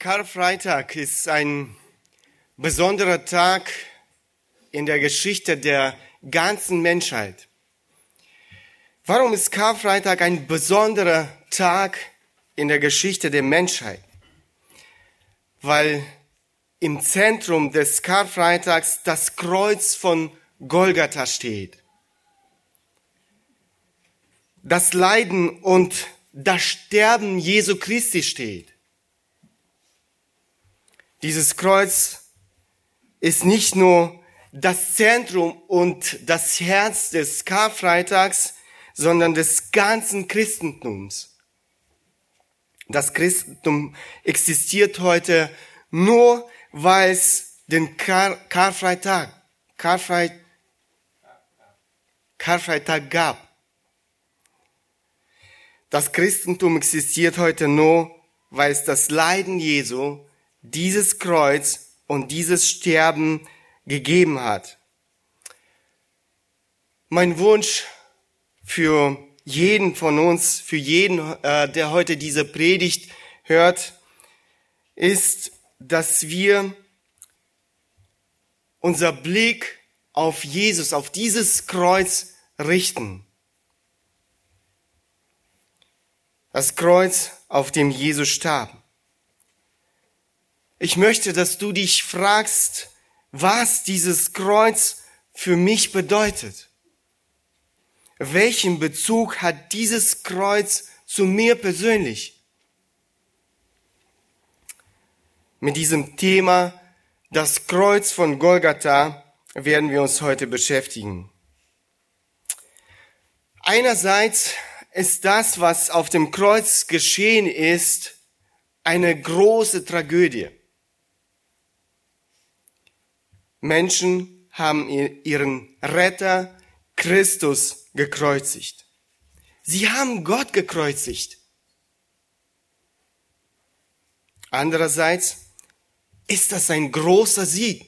Karfreitag ist ein besonderer Tag in der Geschichte der ganzen Menschheit. Warum ist Karfreitag ein besonderer Tag in der Geschichte der Menschheit? Weil im Zentrum des Karfreitags das Kreuz von Golgatha steht. Das Leiden und das Sterben Jesu Christi steht. Dieses Kreuz ist nicht nur das Zentrum und das Herz des Karfreitags, sondern des ganzen Christentums. Das Christentum existiert heute nur, weil es den Kar Karfreitag, Karfreit, Karfreitag gab. Das Christentum existiert heute nur, weil es das Leiden Jesu dieses Kreuz und dieses Sterben gegeben hat. Mein Wunsch für jeden von uns, für jeden, äh, der heute diese Predigt hört, ist, dass wir unser Blick auf Jesus, auf dieses Kreuz richten. Das Kreuz, auf dem Jesus starb. Ich möchte, dass du dich fragst, was dieses Kreuz für mich bedeutet. Welchen Bezug hat dieses Kreuz zu mir persönlich? Mit diesem Thema, das Kreuz von Golgatha, werden wir uns heute beschäftigen. Einerseits ist das, was auf dem Kreuz geschehen ist, eine große Tragödie. Menschen haben ihren Retter Christus gekreuzigt. Sie haben Gott gekreuzigt. Andererseits ist das ein großer Sieg.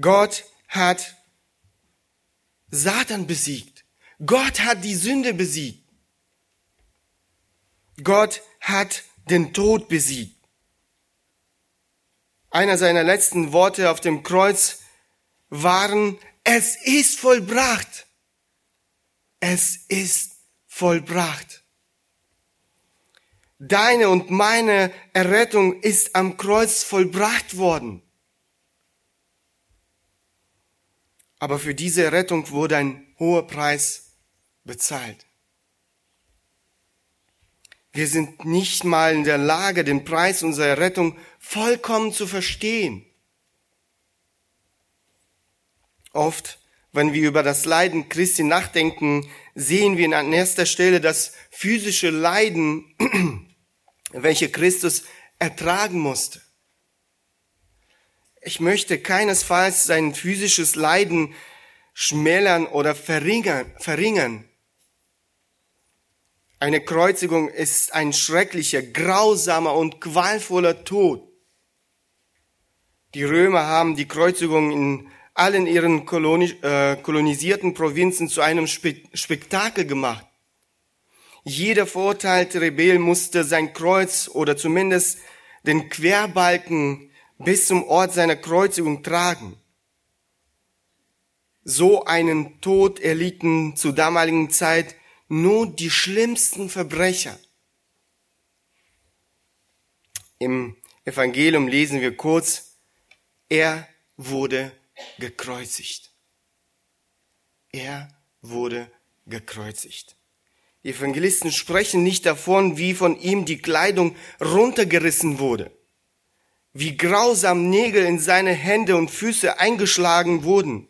Gott hat Satan besiegt. Gott hat die Sünde besiegt. Gott hat den Tod besiegt. Einer seiner letzten Worte auf dem Kreuz waren, es ist vollbracht. Es ist vollbracht. Deine und meine Errettung ist am Kreuz vollbracht worden. Aber für diese Errettung wurde ein hoher Preis bezahlt. Wir sind nicht mal in der Lage, den Preis unserer Rettung vollkommen zu verstehen. Oft, wenn wir über das Leiden Christi nachdenken, sehen wir an erster Stelle das physische Leiden, welche Christus ertragen musste. Ich möchte keinesfalls sein physisches Leiden schmälern oder verringern, verringern. Eine Kreuzigung ist ein schrecklicher, grausamer und qualvoller Tod. Die Römer haben die Kreuzigung in allen ihren äh, kolonisierten Provinzen zu einem Spektakel gemacht. Jeder verurteilte Rebell musste sein Kreuz oder zumindest den Querbalken bis zum Ort seiner Kreuzigung tragen. So einen Tod erlitten zur damaligen Zeit nur die schlimmsten Verbrecher. Im Evangelium lesen wir kurz, er wurde gekreuzigt. Er wurde gekreuzigt. Die Evangelisten sprechen nicht davon, wie von ihm die Kleidung runtergerissen wurde, wie grausam Nägel in seine Hände und Füße eingeschlagen wurden,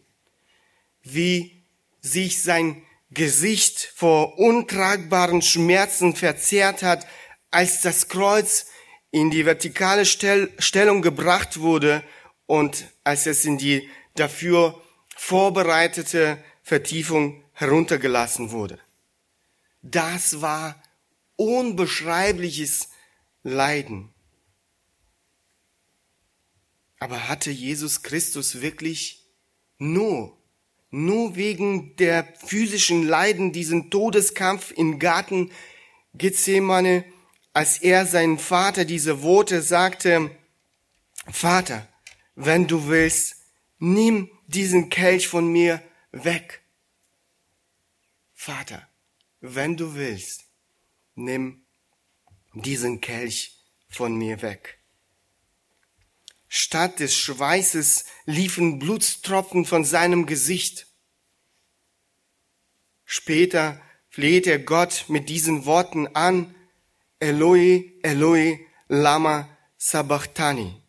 wie sich sein Gesicht vor untragbaren Schmerzen verzerrt hat, als das Kreuz in die vertikale Stellung gebracht wurde und als es in die dafür vorbereitete Vertiefung heruntergelassen wurde. Das war unbeschreibliches Leiden. Aber hatte Jesus Christus wirklich nur nur wegen der physischen Leiden diesen Todeskampf im Garten Gethsemane als er seinen Vater diese Worte sagte, Vater, wenn du willst, nimm diesen Kelch von mir weg. Vater, wenn du willst, nimm diesen Kelch von mir weg. Statt des Schweißes liefen Blutstropfen von seinem Gesicht. Später fleht er Gott mit diesen Worten an, Eloi, Eloi, lama sabachthani.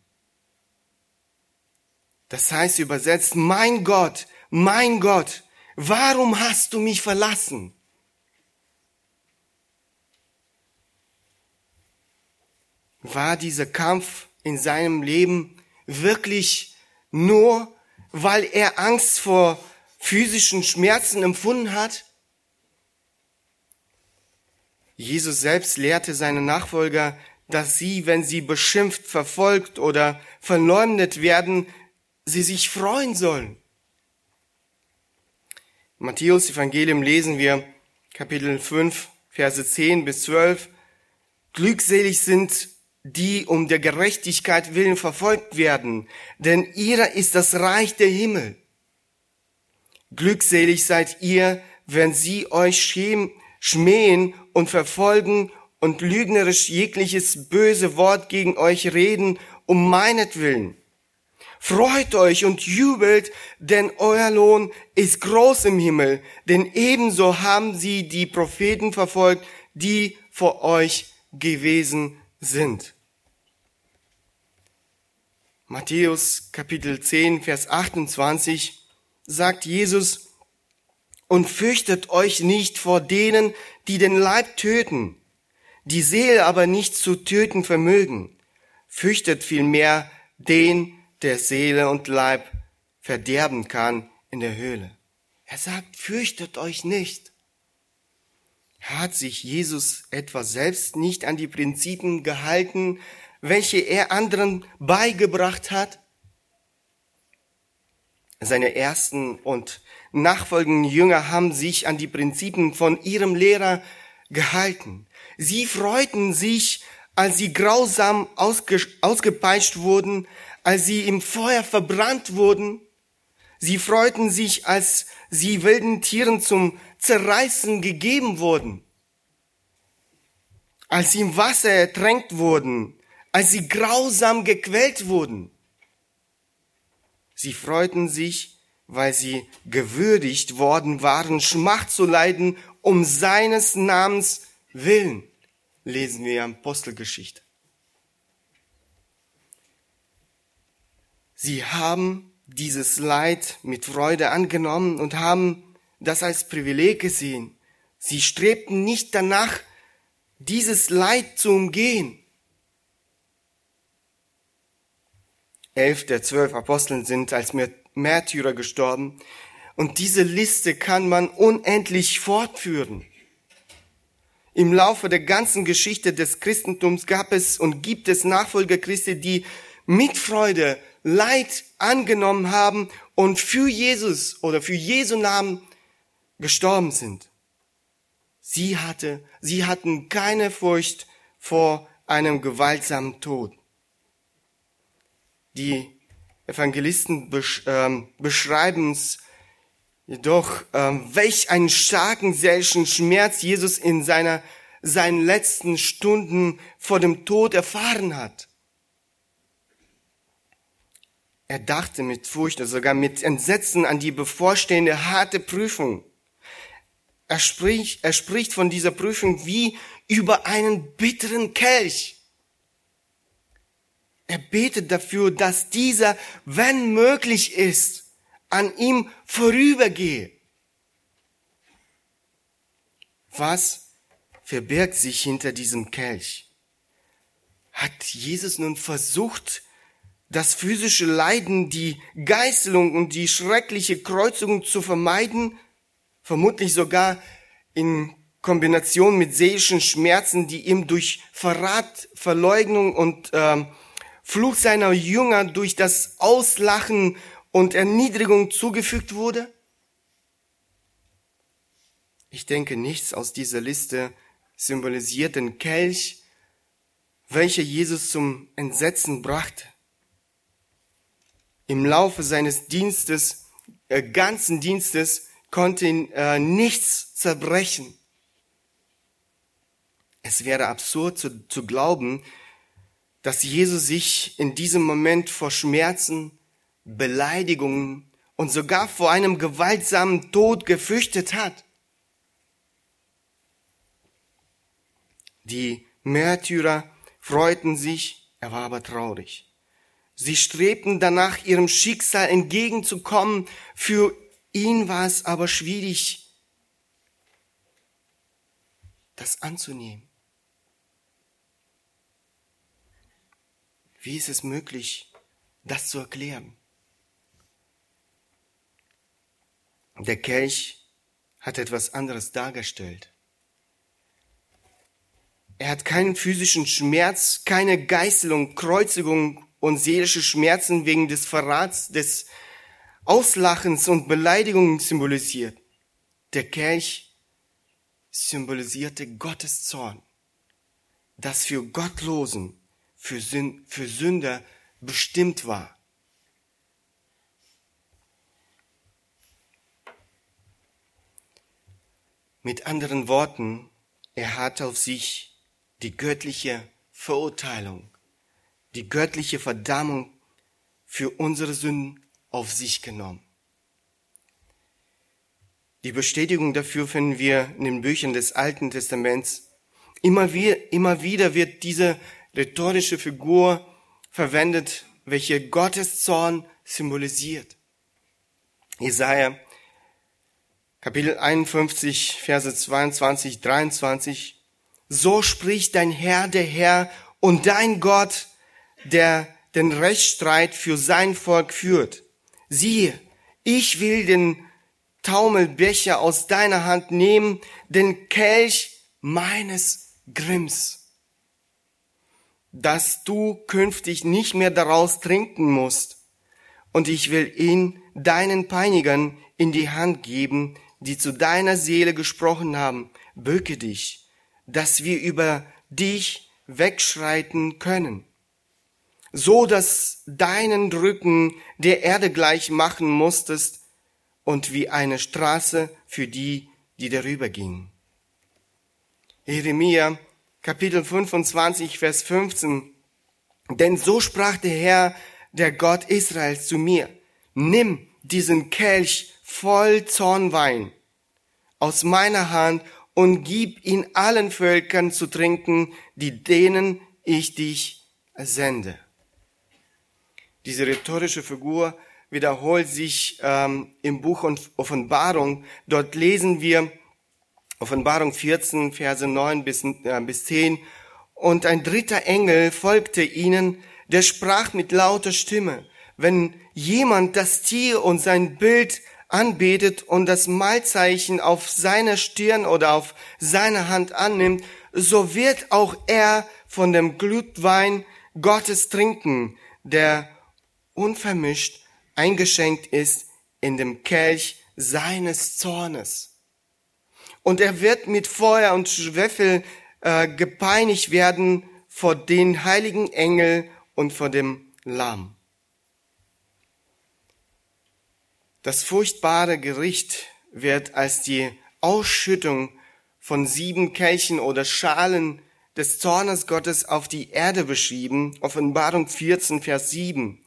Das heißt übersetzt, mein Gott, mein Gott, warum hast du mich verlassen? War dieser Kampf in seinem Leben wirklich nur, weil er Angst vor physischen Schmerzen empfunden hat? Jesus selbst lehrte seine Nachfolger, dass sie, wenn sie beschimpft, verfolgt oder verleumdet werden, sie sich freuen sollen. Matthäus Evangelium lesen wir Kapitel 5, Verse 10 bis 12. Glückselig sind die um der Gerechtigkeit willen verfolgt werden, denn ihrer ist das Reich der Himmel. Glückselig seid ihr, wenn sie euch schmähen und verfolgen und lügnerisch jegliches böse Wort gegen euch reden, um meinetwillen. Freut euch und jubelt, denn euer Lohn ist groß im Himmel, denn ebenso haben sie die Propheten verfolgt, die vor euch gewesen sind. Matthäus Kapitel 10, Vers 28 sagt Jesus, und fürchtet euch nicht vor denen, die den Leib töten, die Seele aber nicht zu töten vermögen. Fürchtet vielmehr den, der Seele und Leib verderben kann in der Höhle. Er sagt, fürchtet euch nicht. Hat sich Jesus etwa selbst nicht an die Prinzipien gehalten, welche er anderen beigebracht hat? Seine ersten und nachfolgenden Jünger haben sich an die Prinzipien von ihrem Lehrer gehalten. Sie freuten sich, als sie grausam ausge ausgepeitscht wurden, als sie im Feuer verbrannt wurden. Sie freuten sich, als sie wilden Tieren zum Zerreißen gegeben wurden, als sie im Wasser ertränkt wurden, als sie grausam gequält wurden. Sie freuten sich, weil sie gewürdigt worden waren, Schmacht zu leiden um seines Namens willen, lesen wir in Apostelgeschichte. Sie haben dieses Leid mit Freude angenommen und haben das als Privileg gesehen. Sie strebten nicht danach, dieses Leid zu umgehen. Elf der zwölf Aposteln sind als Märtyrer gestorben und diese Liste kann man unendlich fortführen. Im Laufe der ganzen Geschichte des Christentums gab es und gibt es Nachfolger Christi, die mit Freude Leid angenommen haben und für Jesus oder für Jesu Namen gestorben sind. Sie hatte, sie hatten keine Furcht vor einem gewaltsamen Tod. Die Evangelisten besch ähm, beschreiben es jedoch, ähm, welch einen starken seelischen Schmerz Jesus in seiner, seinen letzten Stunden vor dem Tod erfahren hat. Er dachte mit Furcht oder sogar mit Entsetzen an die bevorstehende harte Prüfung. Er spricht, er spricht von dieser Prüfung wie über einen bitteren Kelch. Er betet dafür, dass dieser, wenn möglich ist, an ihm vorübergehe. Was verbirgt sich hinter diesem Kelch? Hat Jesus nun versucht, das physische Leiden, die Geißelung und die schreckliche Kreuzigung zu vermeiden, vermutlich sogar in Kombination mit seelischen Schmerzen, die ihm durch Verrat, Verleugnung und äh, Fluch seiner Jünger durch das Auslachen und Erniedrigung zugefügt wurde? Ich denke, nichts aus dieser Liste symbolisiert den Kelch, welche Jesus zum Entsetzen brachte. Im Laufe seines Dienstes, äh, ganzen Dienstes, konnte ihn äh, nichts zerbrechen. Es wäre absurd zu, zu glauben, dass Jesus sich in diesem Moment vor Schmerzen, Beleidigungen und sogar vor einem gewaltsamen Tod gefürchtet hat. Die Märtyrer freuten sich, er war aber traurig. Sie strebten danach, ihrem Schicksal entgegenzukommen. Für ihn war es aber schwierig, das anzunehmen. Wie ist es möglich, das zu erklären? Der Kelch hat etwas anderes dargestellt. Er hat keinen physischen Schmerz, keine Geißelung, Kreuzigung und seelische Schmerzen wegen des Verrats, des Auslachens und Beleidigungen symbolisiert. Der Kelch symbolisierte Gottes Zorn, das für Gottlosen, für, Sünder bestimmt war. Mit anderen Worten, er hat auf sich die göttliche Verurteilung, die göttliche Verdammung für unsere Sünden auf sich genommen. Die Bestätigung dafür finden wir in den Büchern des Alten Testaments. Immer wieder, wird diese rhetorische Figur verwendet, welche Gottes Zorn symbolisiert. Jesaja Kapitel 51, Verse 22, 23. So spricht dein Herr, der Herr und dein Gott, der den Rechtsstreit für sein Volk führt. Siehe, ich will den Taumelbecher aus deiner Hand nehmen, den Kelch meines Grimms, dass du künftig nicht mehr daraus trinken musst. Und ich will ihn deinen Peinigern in die Hand geben, die zu deiner Seele gesprochen haben, bücke dich, dass wir über dich wegschreiten können, so dass deinen Drücken der Erde gleich machen musstest und wie eine Straße für die, die darüber gingen. Jeremia Kapitel 25, Vers 15. Denn so sprach der Herr, der Gott Israels zu mir, nimm diesen Kelch voll Zornwein aus meiner Hand und gib ihn allen Völkern zu trinken, die denen ich dich sende. Diese rhetorische Figur wiederholt sich ähm, im Buch Offenbarung. Dort lesen wir Offenbarung 14, Verse 9 bis, äh, bis 10. Und ein dritter Engel folgte ihnen, der sprach mit lauter Stimme, wenn jemand das Tier und sein Bild anbetet und das Mahlzeichen auf seiner Stirn oder auf seiner Hand annimmt, so wird auch er von dem Glutwein Gottes trinken, der unvermischt eingeschenkt ist in dem Kelch seines Zornes. Und er wird mit Feuer und Schwefel äh, gepeinigt werden vor den heiligen Engel und vor dem Lamm. Das furchtbare Gericht wird als die Ausschüttung von sieben Kelchen oder Schalen des Zornes Gottes auf die Erde beschrieben, Offenbarung 14, Vers 7.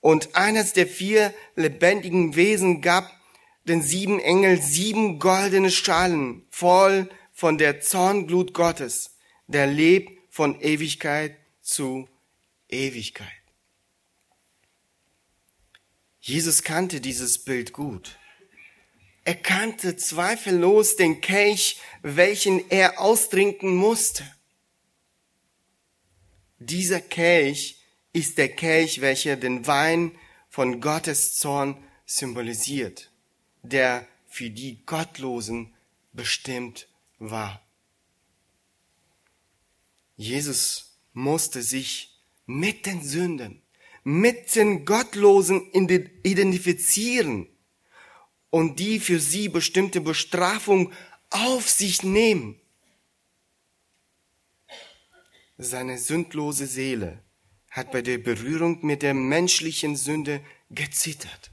Und eines der vier lebendigen Wesen gab den sieben Engel sieben goldene Schalen voll von der Zornglut Gottes, der lebt von Ewigkeit zu Ewigkeit. Jesus kannte dieses Bild gut. Er kannte zweifellos den Kelch, welchen er austrinken musste. Dieser Kelch ist der Kelch, welcher den Wein von Gottes Zorn symbolisiert, der für die Gottlosen bestimmt war. Jesus musste sich mit den Sünden mit den Gottlosen identifizieren und die für sie bestimmte Bestrafung auf sich nehmen. seine sündlose Seele hat bei der Berührung mit der menschlichen Sünde gezittert.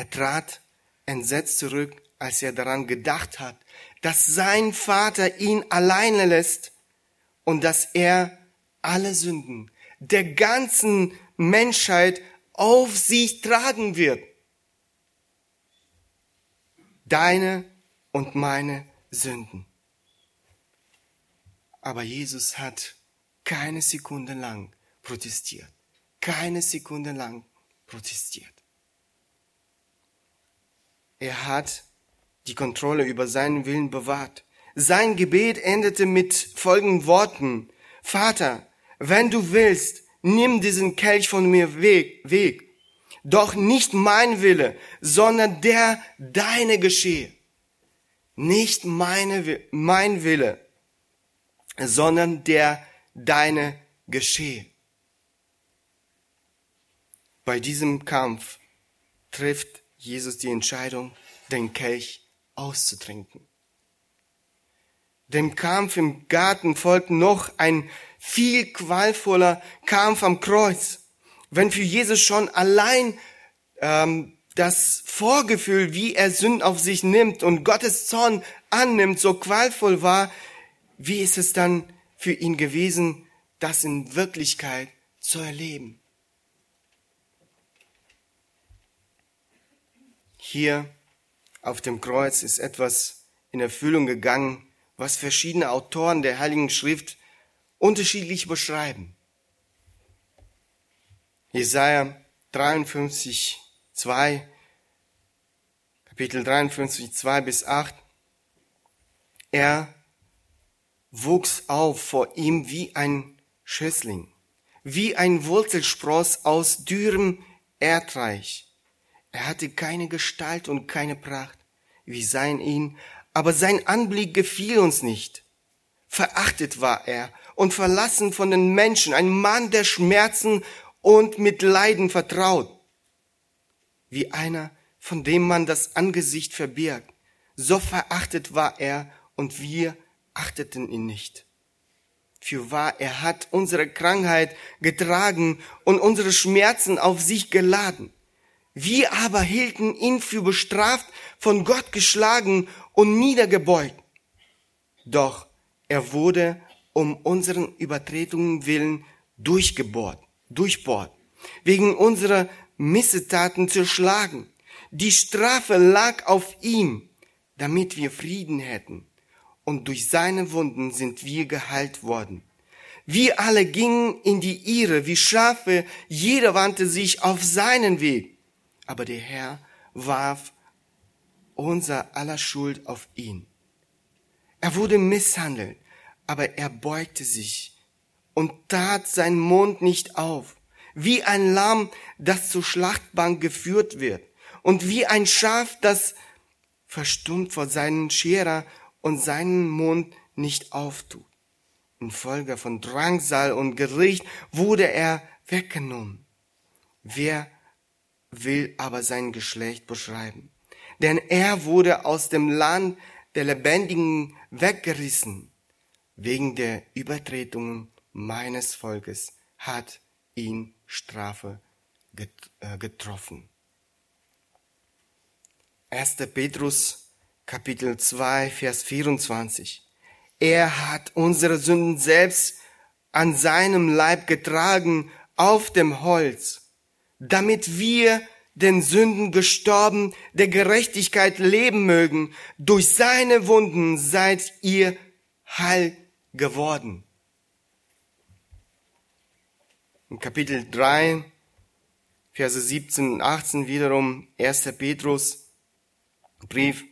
Er trat entsetzt zurück, als er daran gedacht hat, dass sein Vater ihn alleine lässt und dass er alle Sünden der ganzen Menschheit auf sich tragen wird. Deine und meine Sünden. Aber Jesus hat keine Sekunde lang protestiert. Keine Sekunde lang protestiert. Er hat die Kontrolle über seinen Willen bewahrt. Sein Gebet endete mit folgenden Worten. Vater, wenn du willst, nimm diesen Kelch von mir weg, weg. Doch nicht mein Wille, sondern der deine geschehe. Nicht meine, mein Wille, sondern der deine geschehe. Bei diesem Kampf trifft Jesus die Entscheidung, den Kelch auszutrinken. Dem Kampf im Garten folgt noch ein viel qualvoller Kampf am Kreuz. Wenn für Jesus schon allein ähm, das Vorgefühl, wie er Sünden auf sich nimmt und Gottes Zorn annimmt, so qualvoll war, wie ist es dann für ihn gewesen, das in Wirklichkeit zu erleben? Hier auf dem Kreuz ist etwas in Erfüllung gegangen, was verschiedene Autoren der Heiligen Schrift unterschiedlich beschreiben. Jesaja 53, 2, Kapitel 53, 2 bis 8. Er wuchs auf vor ihm wie ein Schössling, wie ein Wurzelspross aus dürrem Erdreich. Er hatte keine Gestalt und keine Pracht, wie sein ihn, aber sein Anblick gefiel uns nicht. Verachtet war er und verlassen von den Menschen, ein Mann der Schmerzen und mit Leiden vertraut. Wie einer, von dem man das Angesicht verbirgt. So verachtet war er und wir achteten ihn nicht. Für wahr, er hat unsere Krankheit getragen und unsere Schmerzen auf sich geladen. Wir aber hielten ihn für bestraft, von Gott geschlagen und niedergebeugt. Doch er wurde um unseren Übertretungen willen durchgebohrt, durchbohrt, wegen unserer Missetaten zerschlagen. Die Strafe lag auf ihm, damit wir Frieden hätten. Und durch seine Wunden sind wir geheilt worden. Wir alle gingen in die Irre wie Schafe, jeder wandte sich auf seinen Weg aber der Herr warf unser aller Schuld auf ihn. Er wurde misshandelt, aber er beugte sich und tat seinen Mund nicht auf, wie ein Lamm, das zur Schlachtbank geführt wird, und wie ein Schaf, das verstummt vor seinen Scherer und seinen Mund nicht auftut. Infolge von Drangsal und Gericht wurde er weggenommen. Wer will aber sein Geschlecht beschreiben. Denn er wurde aus dem Land der Lebendigen weggerissen. Wegen der Übertretungen meines Volkes hat ihn Strafe äh, getroffen. 1. Petrus Kapitel 2, Vers 24. Er hat unsere Sünden selbst an seinem Leib getragen auf dem Holz damit wir den Sünden gestorben, der Gerechtigkeit leben mögen. Durch seine Wunden seid ihr heil geworden. In Kapitel 3, Verse 17 und 18 wiederum 1. Petrus Brief.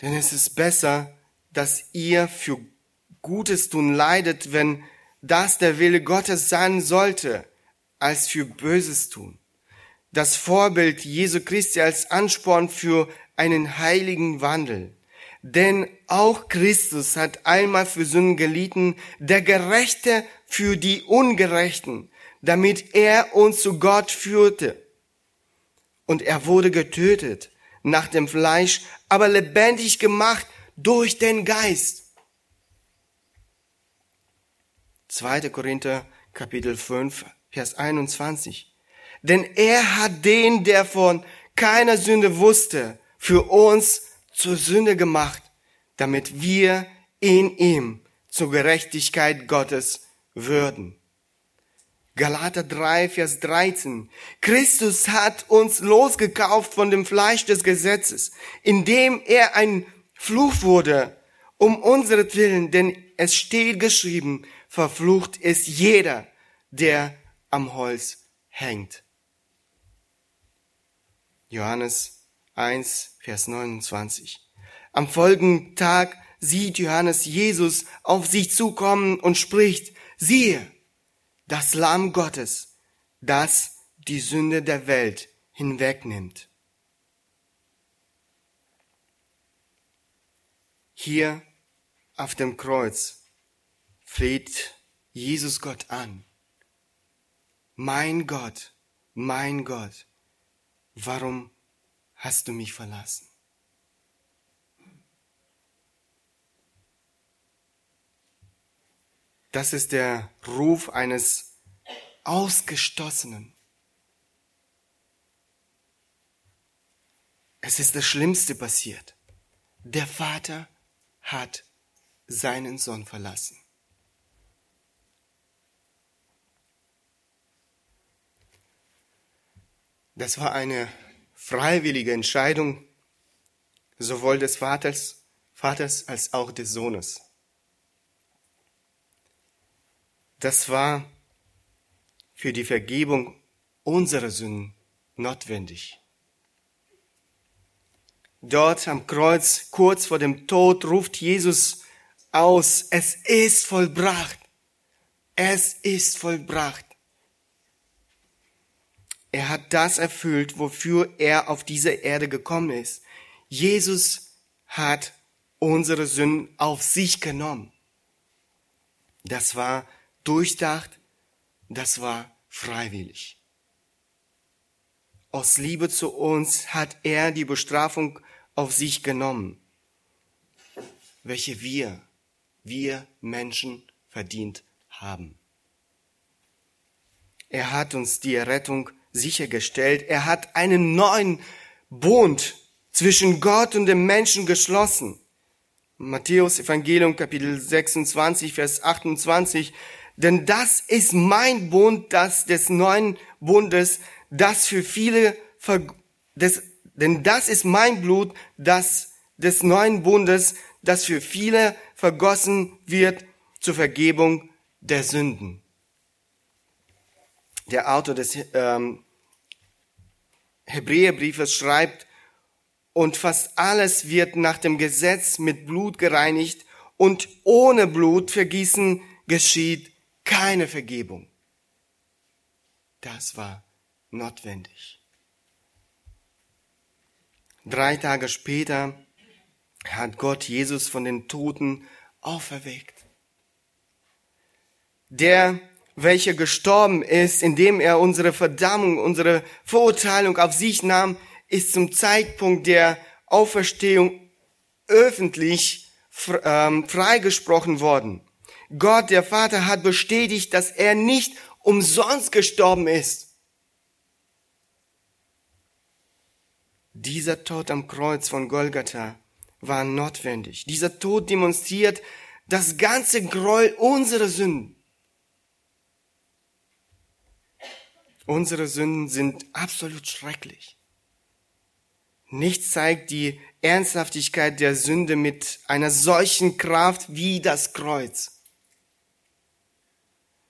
Denn es ist besser, dass ihr für Gutes tun leidet, wenn das der Wille Gottes sein sollte als für Böses tun. Das Vorbild Jesu Christi als Ansporn für einen heiligen Wandel. Denn auch Christus hat einmal für Sünden gelitten, der Gerechte für die Ungerechten, damit er uns zu Gott führte. Und er wurde getötet, nach dem Fleisch, aber lebendig gemacht durch den Geist. 2. Korinther Kapitel 5, Vers 21. Denn er hat den, der von keiner Sünde wusste, für uns zur Sünde gemacht, damit wir in ihm zur Gerechtigkeit Gottes würden. Galater 3, Vers 13. Christus hat uns losgekauft von dem Fleisch des Gesetzes, indem er ein Fluch wurde, um unseretwillen, denn es steht geschrieben, verflucht ist jeder, der am Holz hängt. Johannes 1, Vers 29. Am folgenden Tag sieht Johannes Jesus auf sich zukommen und spricht, siehe, das Lamm Gottes, das die Sünde der Welt hinwegnimmt. Hier auf dem Kreuz fleht Jesus Gott an. Mein Gott, mein Gott, warum hast du mich verlassen? Das ist der Ruf eines Ausgestoßenen. Es ist das Schlimmste passiert. Der Vater hat seinen Sohn verlassen. Das war eine freiwillige Entscheidung sowohl des Vaters, Vaters als auch des Sohnes. Das war für die Vergebung unserer Sünden notwendig. Dort am Kreuz, kurz vor dem Tod, ruft Jesus aus, es ist vollbracht. Es ist vollbracht. Er hat das erfüllt, wofür er auf diese Erde gekommen ist. Jesus hat unsere Sünden auf sich genommen. Das war durchdacht, das war freiwillig. Aus Liebe zu uns hat er die Bestrafung auf sich genommen, welche wir, wir Menschen verdient haben. Er hat uns die Errettung sichergestellt. Er hat einen neuen Bund zwischen Gott und dem Menschen geschlossen. Matthäus Evangelium Kapitel 26, Vers 28 denn das ist mein Bund, das des neuen Bundes, das für viele, des, denn das ist mein Blut, das des neuen Bundes, das für viele vergossen wird zur Vergebung der Sünden. Der Autor des ähm, Hebräerbriefes schreibt, und fast alles wird nach dem Gesetz mit Blut gereinigt und ohne Blutvergießen geschieht keine Vergebung. Das war notwendig. Drei Tage später hat Gott Jesus von den Toten auferweckt. Der, welcher gestorben ist, indem er unsere Verdammung, unsere Verurteilung auf sich nahm, ist zum Zeitpunkt der Auferstehung öffentlich ähm, freigesprochen worden. Gott, der Vater, hat bestätigt, dass er nicht umsonst gestorben ist. Dieser Tod am Kreuz von Golgatha war notwendig. Dieser Tod demonstriert das ganze Gräuel unserer Sünden. Unsere Sünden sind absolut schrecklich. Nichts zeigt die Ernsthaftigkeit der Sünde mit einer solchen Kraft wie das Kreuz.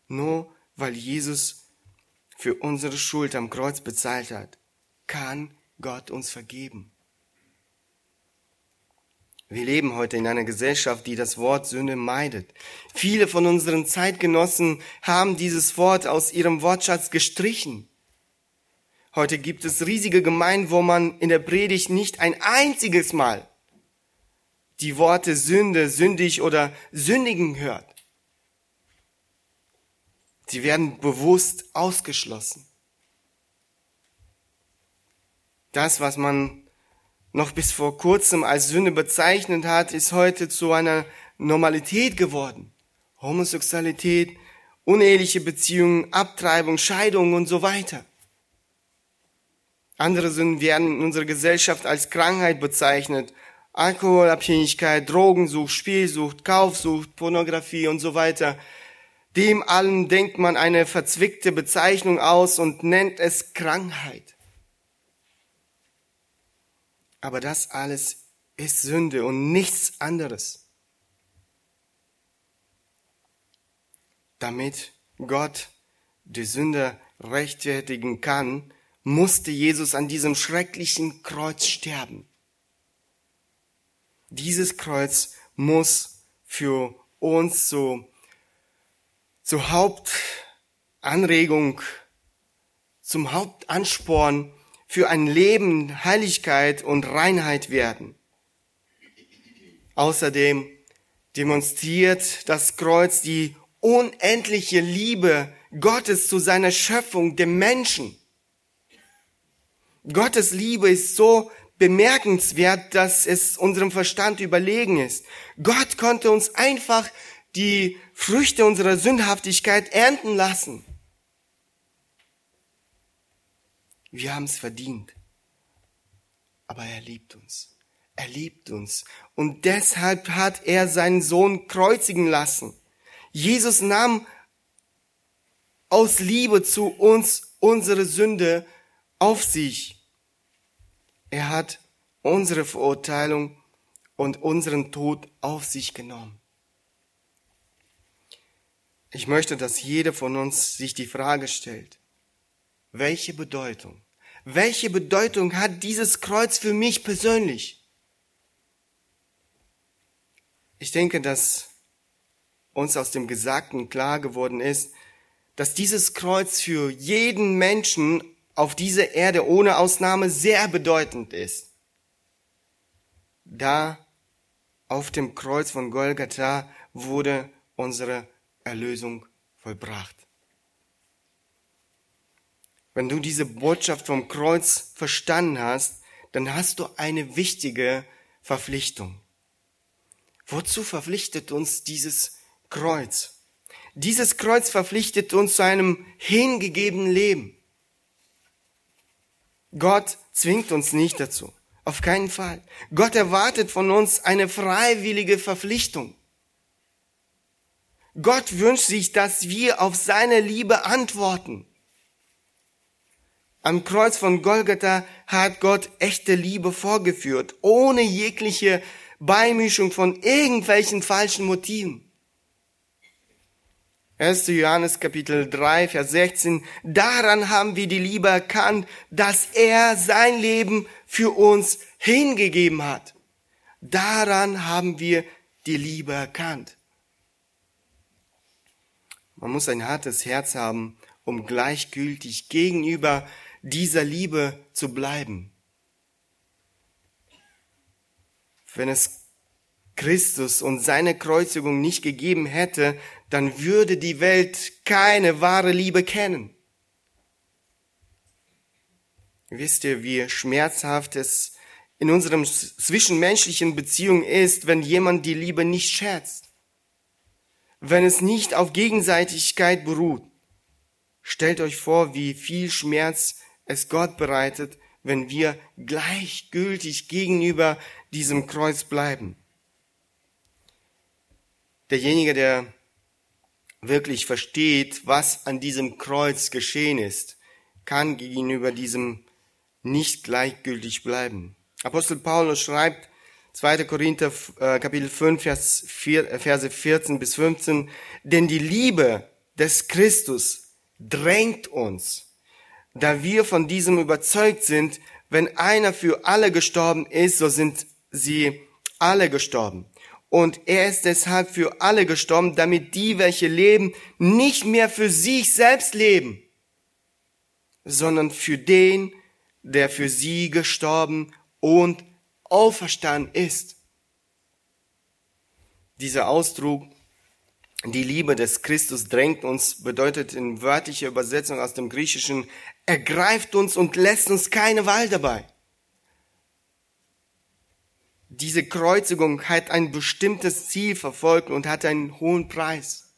Nur weil Jesus für unsere Schuld am Kreuz bezahlt hat, kann Gott uns vergeben. Wir leben heute in einer Gesellschaft, die das Wort Sünde meidet. Viele von unseren Zeitgenossen haben dieses Wort aus ihrem Wortschatz gestrichen. Heute gibt es riesige Gemeinden, wo man in der Predigt nicht ein einziges Mal die Worte Sünde, sündig oder sündigen hört. Sie werden bewusst ausgeschlossen. Das, was man noch bis vor kurzem als Sünde bezeichnet hat, ist heute zu einer Normalität geworden. Homosexualität, uneheliche Beziehungen, Abtreibung, Scheidung und so weiter. Andere Sünden werden in unserer Gesellschaft als Krankheit bezeichnet. Alkoholabhängigkeit, Drogensucht, Spielsucht, Kaufsucht, Pornografie und so weiter. Dem allen denkt man eine verzwickte Bezeichnung aus und nennt es Krankheit. Aber das alles ist Sünde und nichts anderes. Damit Gott die Sünde rechtfertigen kann, musste Jesus an diesem schrecklichen Kreuz sterben. Dieses Kreuz muss für uns so zur Hauptanregung, zum Hauptansporn für ein Leben Heiligkeit und Reinheit werden. Außerdem demonstriert das Kreuz die unendliche Liebe Gottes zu seiner Schöpfung, dem Menschen. Gottes Liebe ist so bemerkenswert, dass es unserem Verstand überlegen ist. Gott konnte uns einfach die Früchte unserer Sündhaftigkeit ernten lassen. Wir haben es verdient. Aber er liebt uns. Er liebt uns. Und deshalb hat er seinen Sohn kreuzigen lassen. Jesus nahm aus Liebe zu uns unsere Sünde auf sich. Er hat unsere Verurteilung und unseren Tod auf sich genommen. Ich möchte, dass jeder von uns sich die Frage stellt, welche Bedeutung, welche Bedeutung hat dieses Kreuz für mich persönlich? Ich denke, dass uns aus dem Gesagten klar geworden ist, dass dieses Kreuz für jeden Menschen auf dieser Erde ohne Ausnahme sehr bedeutend ist. Da auf dem Kreuz von Golgatha wurde unsere Erlösung vollbracht. Wenn du diese Botschaft vom Kreuz verstanden hast, dann hast du eine wichtige Verpflichtung. Wozu verpflichtet uns dieses Kreuz? Dieses Kreuz verpflichtet uns zu einem hingegebenen Leben. Gott zwingt uns nicht dazu. Auf keinen Fall. Gott erwartet von uns eine freiwillige Verpflichtung. Gott wünscht sich, dass wir auf seine Liebe antworten. Am Kreuz von Golgatha hat Gott echte Liebe vorgeführt, ohne jegliche Beimischung von irgendwelchen falschen Motiven. 1. Johannes Kapitel 3, Vers 16. Daran haben wir die Liebe erkannt, dass er sein Leben für uns hingegeben hat. Daran haben wir die Liebe erkannt. Man muss ein hartes Herz haben, um gleichgültig gegenüber dieser Liebe zu bleiben. Wenn es Christus und seine Kreuzigung nicht gegeben hätte, dann würde die Welt keine wahre Liebe kennen. Wisst ihr, wie schmerzhaft es in unserem zwischenmenschlichen Beziehung ist, wenn jemand die Liebe nicht schätzt? wenn es nicht auf Gegenseitigkeit beruht. Stellt euch vor, wie viel Schmerz es Gott bereitet, wenn wir gleichgültig gegenüber diesem Kreuz bleiben. Derjenige, der wirklich versteht, was an diesem Kreuz geschehen ist, kann gegenüber diesem nicht gleichgültig bleiben. Apostel Paulus schreibt 2. Korinther äh, Kapitel 5, Vers 4, äh, Verse 14 bis 15. Denn die Liebe des Christus drängt uns, da wir von diesem überzeugt sind, wenn einer für alle gestorben ist, so sind sie alle gestorben. Und er ist deshalb für alle gestorben, damit die, welche leben, nicht mehr für sich selbst leben, sondern für den, der für sie gestorben und auferstanden ist. Dieser Ausdruck, die Liebe des Christus drängt uns, bedeutet in wörtlicher Übersetzung aus dem Griechischen, ergreift uns und lässt uns keine Wahl dabei. diese Kreuzigung hat ein bestimmtes Ziel verfolgt und hat einen hohen Preis.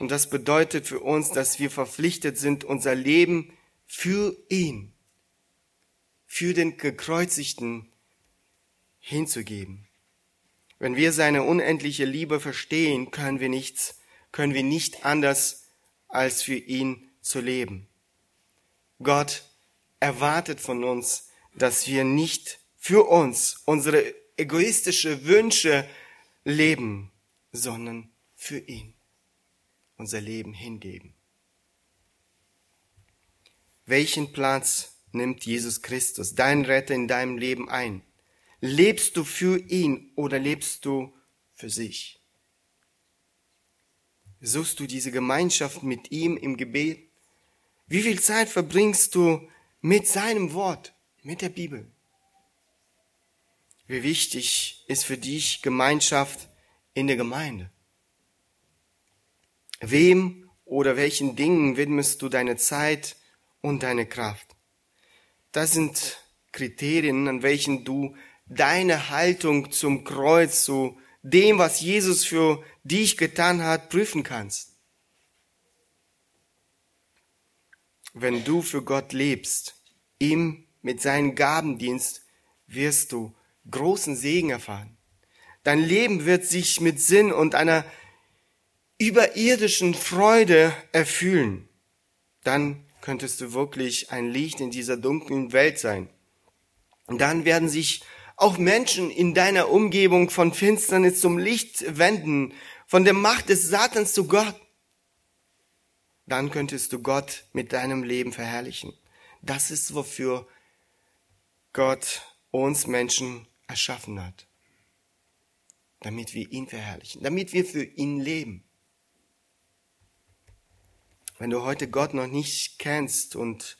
Und das bedeutet für uns, dass wir verpflichtet sind, unser Leben für ihn, für den Gekreuzigten hinzugeben. Wenn wir seine unendliche Liebe verstehen, können wir nichts, können wir nicht anders als für ihn zu leben. Gott erwartet von uns, dass wir nicht für uns unsere egoistische Wünsche leben, sondern für ihn unser Leben hingeben. Welchen Platz nimmt Jesus Christus, dein Retter, in deinem Leben ein? Lebst du für ihn oder lebst du für sich? Suchst du diese Gemeinschaft mit ihm im Gebet? Wie viel Zeit verbringst du mit seinem Wort, mit der Bibel? Wie wichtig ist für dich Gemeinschaft in der Gemeinde? Wem oder welchen Dingen widmest du deine Zeit und deine Kraft? Das sind Kriterien, an welchen du deine Haltung zum Kreuz, zu dem, was Jesus für dich getan hat, prüfen kannst. Wenn du für Gott lebst, ihm mit seinem Gabendienst, wirst du großen Segen erfahren. Dein Leben wird sich mit Sinn und einer überirdischen Freude erfüllen, dann könntest du wirklich ein Licht in dieser dunklen Welt sein. Und dann werden sich auch Menschen in deiner Umgebung von Finsternis zum Licht wenden, von der Macht des Satans zu Gott. Dann könntest du Gott mit deinem Leben verherrlichen. Das ist, wofür Gott uns Menschen erschaffen hat. Damit wir ihn verherrlichen, damit wir für ihn leben. Wenn du heute Gott noch nicht kennst und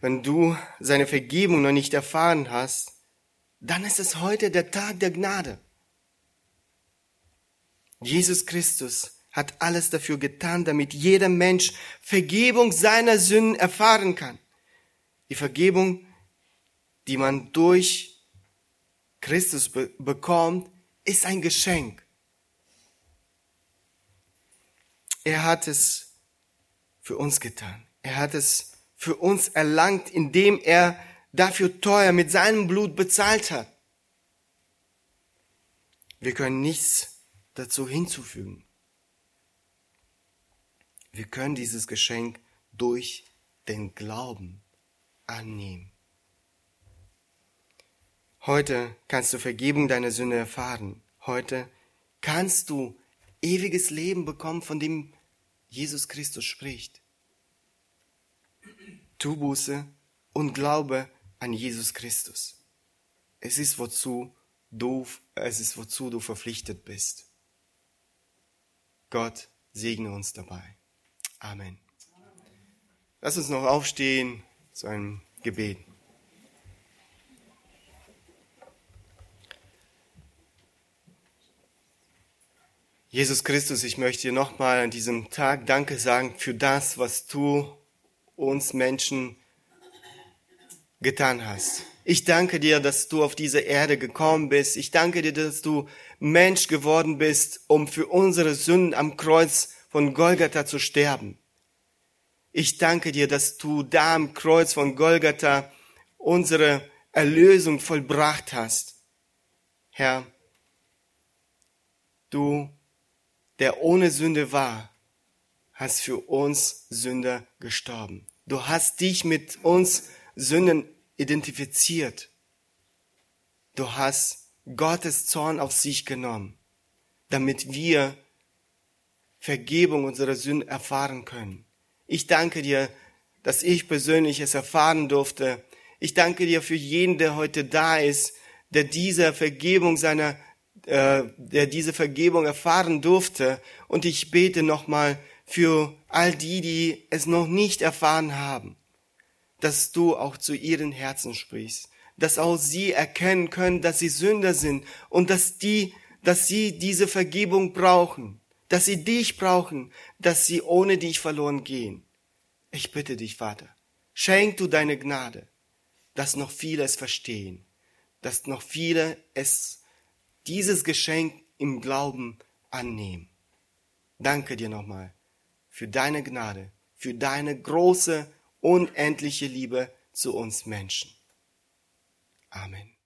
wenn du seine Vergebung noch nicht erfahren hast, dann ist es heute der Tag der Gnade. Jesus Christus hat alles dafür getan, damit jeder Mensch Vergebung seiner Sünden erfahren kann. Die Vergebung, die man durch Christus be bekommt, ist ein Geschenk. Er hat es für uns getan. Er hat es für uns erlangt, indem er dafür teuer mit seinem Blut bezahlt hat. Wir können nichts dazu hinzufügen. Wir können dieses Geschenk durch den Glauben annehmen. Heute kannst du Vergebung deiner Sünde erfahren. Heute kannst du ewiges Leben bekommen, von dem Jesus Christus spricht. Tu Buße und glaube an Jesus Christus. Es ist wozu du, es ist wozu du verpflichtet bist. Gott segne uns dabei. Amen. Lass uns noch aufstehen zu einem Gebet. Jesus Christus, ich möchte dir nochmal an diesem Tag Danke sagen für das, was du uns Menschen getan hast. Ich danke dir, dass du auf diese Erde gekommen bist. Ich danke dir, dass du Mensch geworden bist, um für unsere Sünden am Kreuz von Golgatha zu sterben. Ich danke dir, dass du da am Kreuz von Golgatha unsere Erlösung vollbracht hast. Herr, du der ohne Sünde war, hast für uns Sünder gestorben. Du hast dich mit uns Sünden identifiziert. Du hast Gottes Zorn auf sich genommen, damit wir Vergebung unserer Sünden erfahren können. Ich danke dir, dass ich persönlich es erfahren durfte. Ich danke dir für jeden, der heute da ist, der dieser Vergebung seiner äh, der diese Vergebung erfahren durfte. Und ich bete nochmal für all die, die es noch nicht erfahren haben, dass du auch zu ihren Herzen sprichst, dass auch sie erkennen können, dass sie Sünder sind und dass die, dass sie diese Vergebung brauchen, dass sie dich brauchen, dass sie ohne dich verloren gehen. Ich bitte dich, Vater, schenk du deine Gnade, dass noch viele es verstehen, dass noch viele es, dieses Geschenk im Glauben annehmen. Danke dir nochmal für deine Gnade, für deine große, unendliche Liebe zu uns Menschen. Amen.